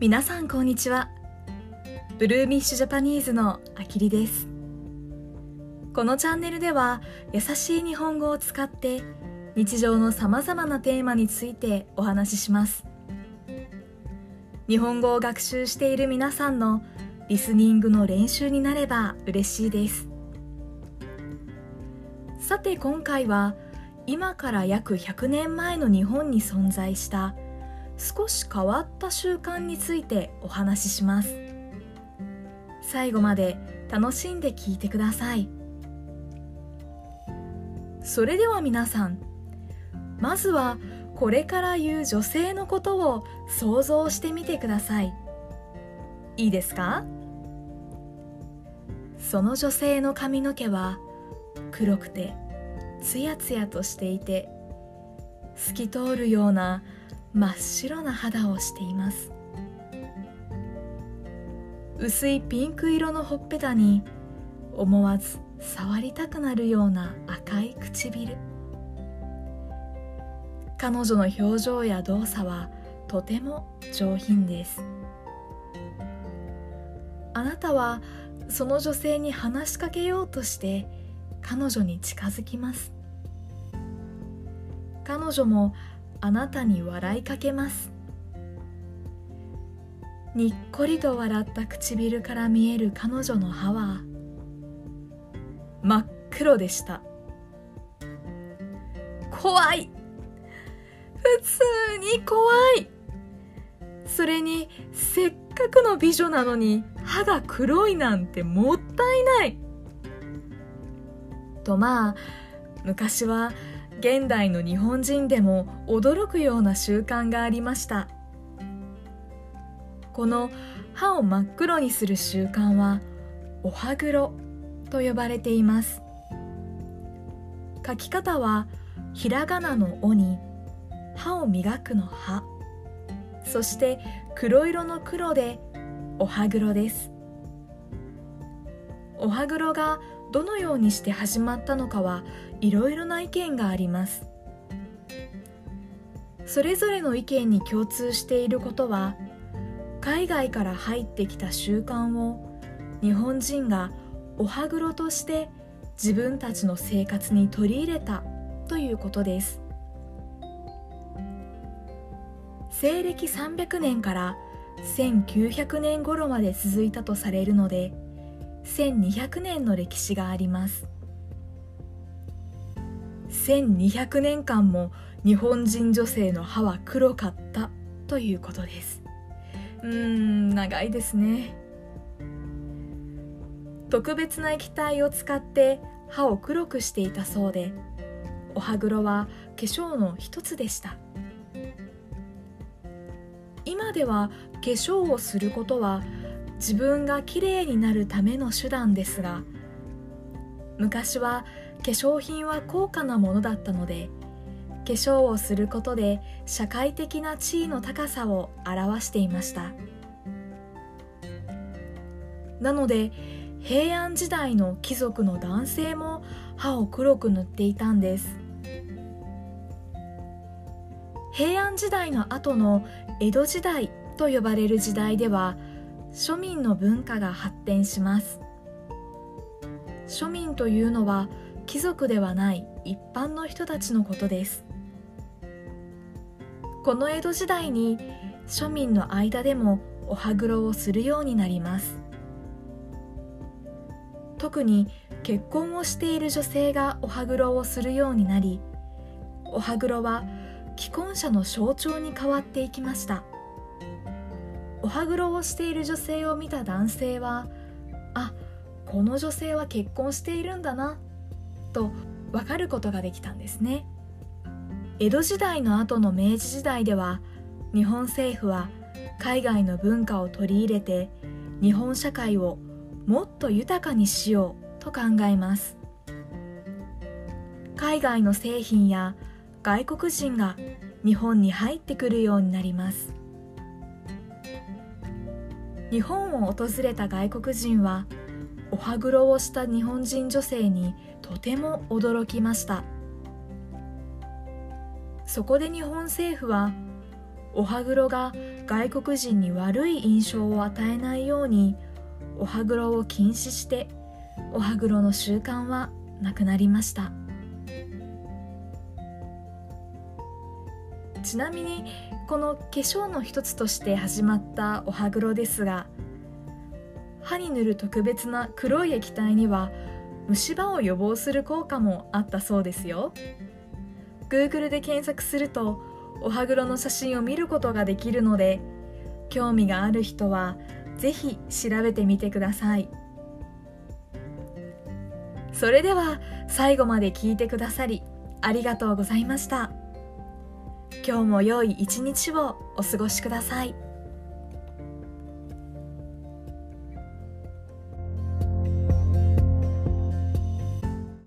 皆さんこんにちは。ブルーミッシュジャパニーズのあきりです。このチャンネルでは優しい日本語を使って日常のさまざまなテーマについてお話しします。日本語を学習している皆さんのリスニングの練習になれば嬉しいです。さて今回は今から約100年前の日本に存在した少し変わった習慣についてお話しします。最後まで楽しんで聞いてください。それでは皆さんまずはこれから言う女性のことを想像してみてください。いいですか？その女性の髪の毛は黒くてつやつやとしていて透き通るような真っ白な肌をしています。薄いピンク色のほっぺたに思わず触りたくなるような赤い唇。彼女の表情や動作はとても上品です。あなたはその女性に話しかけようとして彼女に近づきます。彼女もあなたに笑いかけます。にっこりと笑った唇から見える彼女の歯は真っ黒でした。怖い。普通に怖い。それにせっかくの美女なのに歯が黒いなんてもったいない。とまあ昔は現代の日本人でも驚くような習慣がありました。この歯を真っ黒にする習慣はお歯黒と呼ばれています。書き方はひらがなの「お」に歯を磨くの「歯」そして黒色の黒でお歯黒です。お歯黒がどのようにして始まったのかはいろいろな意見があります。それぞれの意見に共通していることは海外から入ってきた習慣を日本人がお歯黒として自分たちの生活に取り入れたということです。西暦300年から1900年頃まで続いたとされるので1200年の歴史があります。1200年間も日本人女性の歯は黒かったということです。うーん長いですね。特別な液体を使って歯を黒くしていたそうでお歯黒は化粧の一つでした。今では化粧をすることは自分がきれいになるための手段ですが昔は化粧品は高価なものだったので化粧をすることで社会的な地位の高さを表していました。なので平安時代の貴族の男性も歯を黒く塗っていたんです。平安時代の後の江戸時代と呼ばれる時代では庶民の文化が発展します。庶民というのは貴族ではない一般の人たちのことです。この江戸時代に庶民の間でもお歯黒をするようになります。特に結婚をしている女性がお歯黒をするようになりお歯黒は既婚者の象徴に変わっていきました。歯黒をしている女性を見た男性はあこの女性は結婚しているんだなと分かることができたんですね。江戸時代の後の明治時代では日本政府は海外の文化を取り入れて日本社会をもっと豊かにしようと考えます。海外の製品や外国人が日本に入ってくるようになります。日本を訪れた外国人はお歯黒をした日本人女性にとても驚きました。そこで日本政府はお歯黒が外国人に悪い印象を与えないようにお歯黒を禁止してお歯黒の習慣はなくなりました。ちなみにこの化粧の一つとして始まったお歯黒ですが歯に塗る特別な黒い液体には虫歯を予防する効果もあったそうですよ。Google で検索するとお歯黒の写真を見ることができるので興味がある人はぜひ調べてみてください。それでは最後まで聞いてくださりありがとうございました。今日も良い一日をお過ごしください。